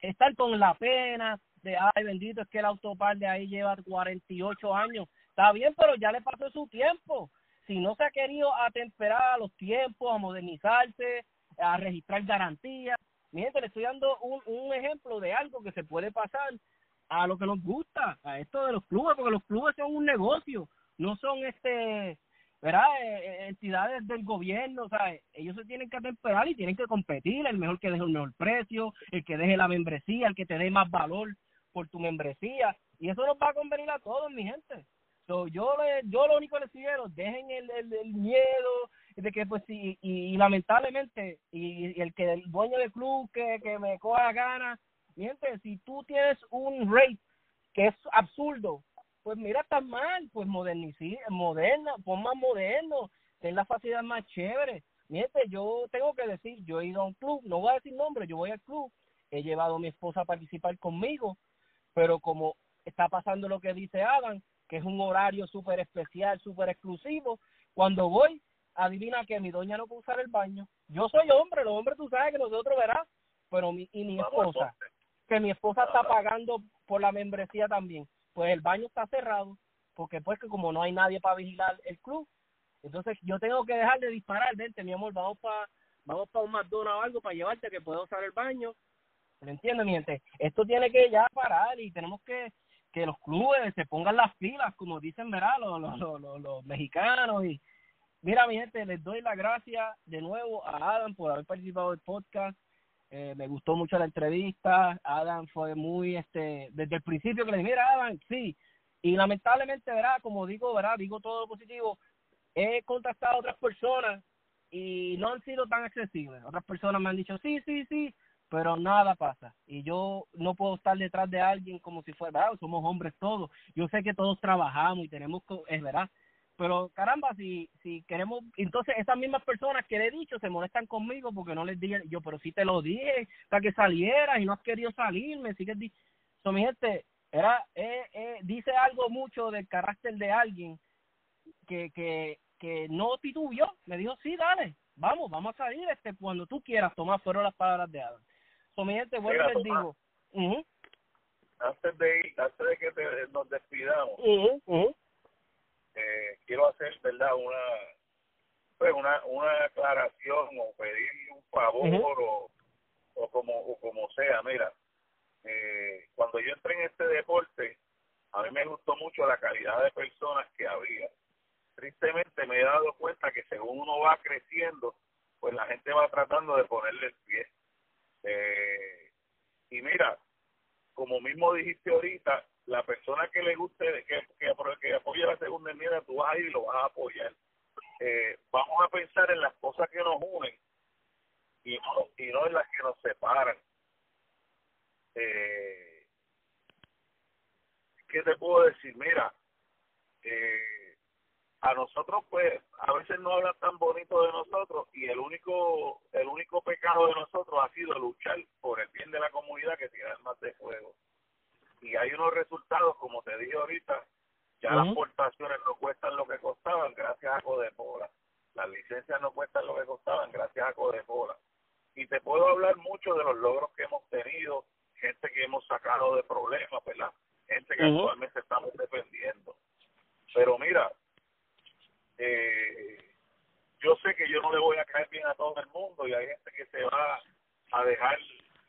estar con la pena de, ay, bendito, es que el autopar de ahí lleva 48 años. Está bien, pero ya le pasó su tiempo. Si no se ha querido atemperar a los tiempos, a modernizarse, a registrar garantías. Miren, le estoy dando un, un ejemplo de algo que se puede pasar a lo que nos gusta, a esto de los clubes, porque los clubes son un negocio, no son este, ¿verdad? Eh, eh, entidades del gobierno, sea, ellos se tienen que atemperar y tienen que competir, el mejor que deje un mejor precio, el que deje la membresía, el que te dé más valor por tu membresía, y eso nos va a convenir a todos, mi gente. So, yo le, yo lo único que les sugiero, dejen el, el, el miedo de que pues sí, y, lamentablemente, y, el que el dueño del club que, que me coja ganas, Miente, si tú tienes un rate que es absurdo, pues mira, está mal, pues modernici, moderna, pon más moderno, ten la facilidad más chévere. Miente, yo tengo que decir, yo he ido a un club, no voy a decir nombre, yo voy al club, he llevado a mi esposa a participar conmigo, pero como está pasando lo que dice Adam, que es un horario súper especial, súper exclusivo, cuando voy, adivina que mi doña no puede usar el baño. Yo soy hombre, los hombres tú sabes que nosotros verás, pero mi, y mi esposa que mi esposa está pagando por la membresía también. Pues el baño está cerrado, porque pues que como no hay nadie para vigilar el club, entonces yo tengo que dejar de disparar, vente mi amor, vamos para vamos para un McDonald's o algo para llevarte que puedo usar el baño. ¿Me entiendes, mi gente? Esto tiene que ya parar y tenemos que que los clubes se pongan las filas, como dicen, ¿verdad? Los, los, los, los mexicanos y mira, mi gente, les doy las gracias de nuevo a Adam por haber participado del podcast. Eh, me gustó mucho la entrevista, Adam fue muy, este, desde el principio que le dije, mira Adam, sí, y lamentablemente, verá, como digo, verá, digo todo lo positivo, he contactado a otras personas y no han sido tan accesibles. Otras personas me han dicho, sí, sí, sí, pero nada pasa. Y yo no puedo estar detrás de alguien como si fuera, ¿verdad? somos hombres todos. Yo sé que todos trabajamos y tenemos, es verdad, pero caramba, si, si queremos, entonces esas mismas personas que le he dicho se molestan conmigo porque no les dije, yo, pero si te lo dije para que salieras y no has querido salir, me sigues diciendo. So, mi gente, era, eh, eh, dice algo mucho del carácter de alguien que, que, que no titubió, me dijo, sí, dale, vamos, vamos a salir este cuando tú quieras, tomar fueron las palabras de Adam. So, mi gente, bueno, les digo. Antes de ir, antes de que nos despidamos, eh, quiero hacer, ¿verdad? Una, pues una, una aclaración o pedir un favor o, o, como, o como sea. Mira, eh, cuando yo entré en este deporte, a mí me gustó mucho la calidad de personas que había. Tristemente me he dado cuenta que según uno va creciendo, pues la gente va tratando de ponerle el pie. Eh, y mira, como mismo dijiste ahorita, la persona que le guste, que, que, que apoye la segunda enmienda, tú vas a ir y lo vas a apoyar. Eh, vamos a pensar en las cosas que nos unen y no, y no en las que nos separan. Eh, ¿Qué te puedo decir? Mira, eh, a nosotros pues a veces no hablan tan bonito de nosotros y el único el único pecado de nosotros ha sido luchar por el bien de la comunidad que tiene armas de fuego y hay unos resultados, como te dije ahorita, ya las portaciones no cuestan lo que costaban gracias a Codepola. Las licencias no cuestan lo que costaban gracias a Codepola. Y te puedo hablar mucho de los logros que hemos tenido, gente que hemos sacado de problemas, ¿verdad? Gente que actualmente estamos dependiendo. Pero mira, eh, yo sé que yo no le voy a caer bien a todo el mundo y hay gente que se va a dejar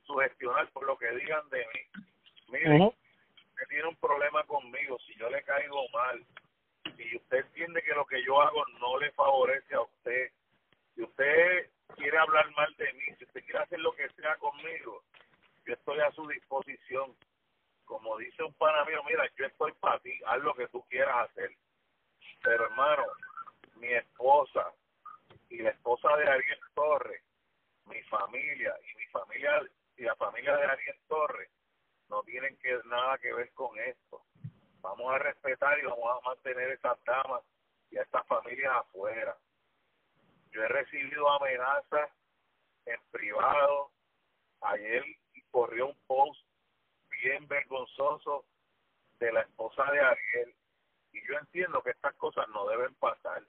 sugestionar por lo que digan de mí. Miren, usted tiene un problema conmigo, si yo le caigo mal, y usted entiende que lo que yo hago no le favorece a usted, si usted quiere hablar mal de mí, si usted quiere hacer lo que sea conmigo, yo estoy a su disposición. Como dice un pana mío, mira, yo estoy para ti, haz lo que tú quieras hacer. Pero hermano, mi esposa y la esposa de Ariel Torres, mi familia y mi familia y la familia de Ariel Torres no tienen que nada que ver con esto. Vamos a respetar y vamos a mantener estas damas y a estas familias afuera. Yo he recibido amenazas en privado. Ayer corrió un post bien vergonzoso de la esposa de Ariel. Y yo entiendo que estas cosas no deben pasar.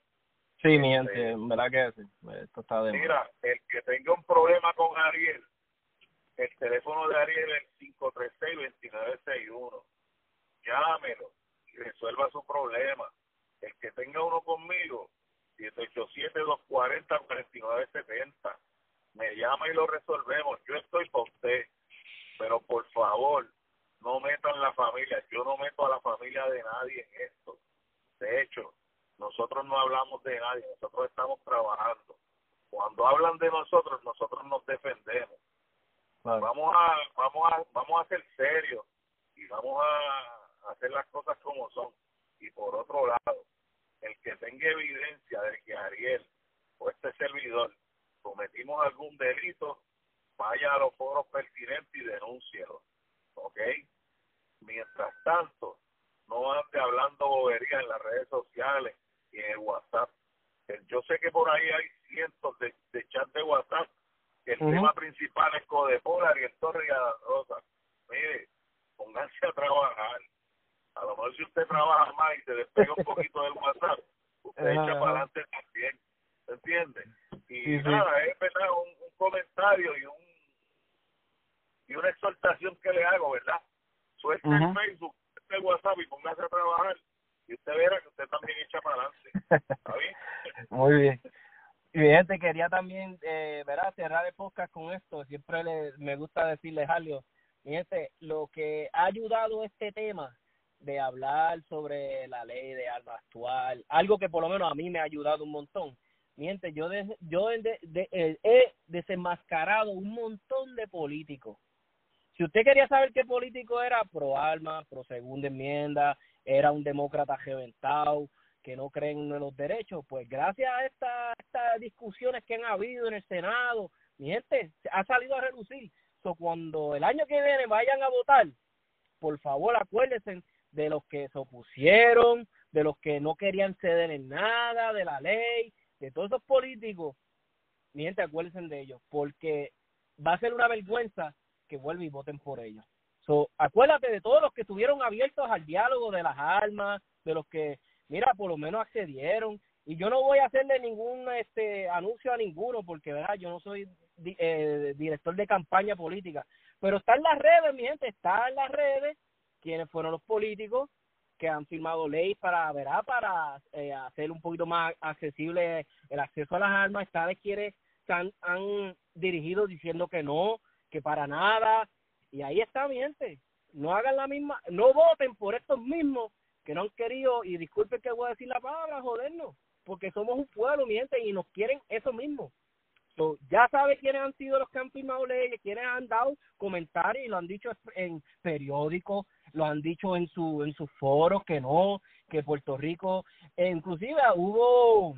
Sí, mi gente, este, ¿verdad que sí? Esto está de Mira, el que tenga un problema con Ariel, El teléfono de Ariel es 536-2961. Llámelo y resuelva su problema. El que tenga uno conmigo, 787-240-4970. Me llama y lo resolvemos. Yo estoy con usted. Pero por favor, no metan la familia. Yo no meto a la familia de nadie en esto. De hecho, nosotros no hablamos de nadie. Nosotros estamos trabajando. Cuando hablan de nosotros, nosotros nos defendemos. Vamos a vamos a vamos a ser serios y vamos a hacer las cosas como son. Y por otro lado, el que tenga evidencia de que Ariel o este servidor cometimos algún delito, vaya a los foros pertinentes y denúncielo. ¿Ok? Mientras tanto, no ande hablando bobería en las redes sociales y en el WhatsApp. Yo sé que por ahí hay cientos de, de chats de WhatsApp el tema principal es Codepolar y el Torre y a Rosa. Mire, pónganse a trabajar. A lo mejor si usted trabaja más y se despega un poquito del WhatsApp, usted echa para adelante también. ¿Se entiende? Y nada, es verdad, un, un, comentario y un y una exhortación que le hago, ¿verdad? Suelte el Facebook, el WhatsApp y póngase a trabajar y usted verá que usted también echa para adelante. ¿Está bien? Muy bien. Y gente, quería también, eh, ¿verdad? Cerrar el podcast con esto. Siempre le, me gusta decirle, Jalio, gente, lo que ha ayudado este tema de hablar sobre la ley de alma actual, algo que por lo menos a mí me ha ayudado un montón. Miente, yo de, yo de, de, eh, he desenmascarado un montón de políticos. Si usted quería saber qué político era, pro alma, pro segunda enmienda, era un demócrata reventado, que no creen en los derechos, pues gracias a esta, estas discusiones que han habido en el Senado, mi gente, ha salido a reducir. So, cuando el año que viene vayan a votar, por favor acuérdense de los que se opusieron, de los que no querían ceder en nada, de la ley, de todos esos políticos, mi gente, acuérdense de ellos, porque va a ser una vergüenza que vuelvan y voten por ellos. So, acuérdate de todos los que estuvieron abiertos al diálogo de las armas, de los que, mira, por lo menos accedieron. Y yo no voy a hacerle ningún este anuncio a ninguno, porque, verdad, yo no soy eh, director de campaña política. Pero está en las redes, mi gente, está en las redes quienes fueron los políticos que han firmado leyes para, ¿verdad? Para eh, hacer un poquito más accesible el acceso a las armas. Está de quienes han, han dirigido diciendo que no, que para nada. Y ahí está, mi gente. No hagan la misma, no voten por estos mismos que no han querido, y disculpen que voy a decir la palabra, jodernos, porque somos un pueblo, mi gente, y nos quieren eso mismo. So, ya sabe quiénes han sido los que han firmado leyes, quiénes han dado comentarios y lo han dicho en periódicos, lo han dicho en su en sus foros que no, que Puerto Rico, e inclusive hubo,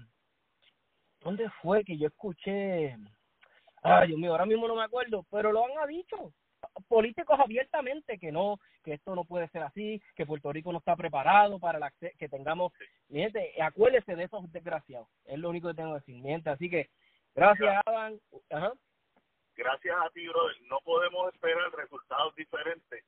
¿dónde fue que yo escuché? Ay, Dios mío, ahora mismo no me acuerdo, pero lo han dicho políticos abiertamente que no, que esto no puede ser así, que Puerto Rico no está preparado para acceso, que tengamos, miente, acuérdese de esos desgraciados, es lo único que tengo que decir, miente, así que gracias Adam, Ajá. gracias a ti, brother, no podemos esperar resultados diferentes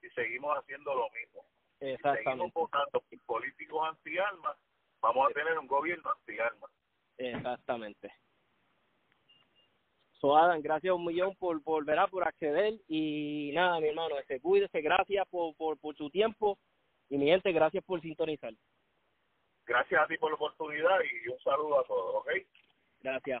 si seguimos haciendo lo mismo. Exactamente. Si seguimos votando políticos anti-armas, vamos a tener un gobierno anti-armas. Exactamente. So, Adam, gracias un millón por, por, ¿verdad? por acceder y nada, mi hermano, este, cuídese, gracias por, por, por su tiempo y mi gente, gracias por sintonizar. Gracias a ti por la oportunidad y un saludo a todos, ¿ok? Gracias.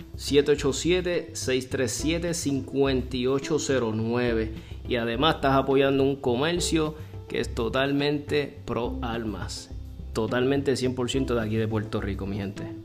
787-637-5809. Y además estás apoyando un comercio que es totalmente pro almas. Totalmente 100% de aquí de Puerto Rico, mi gente.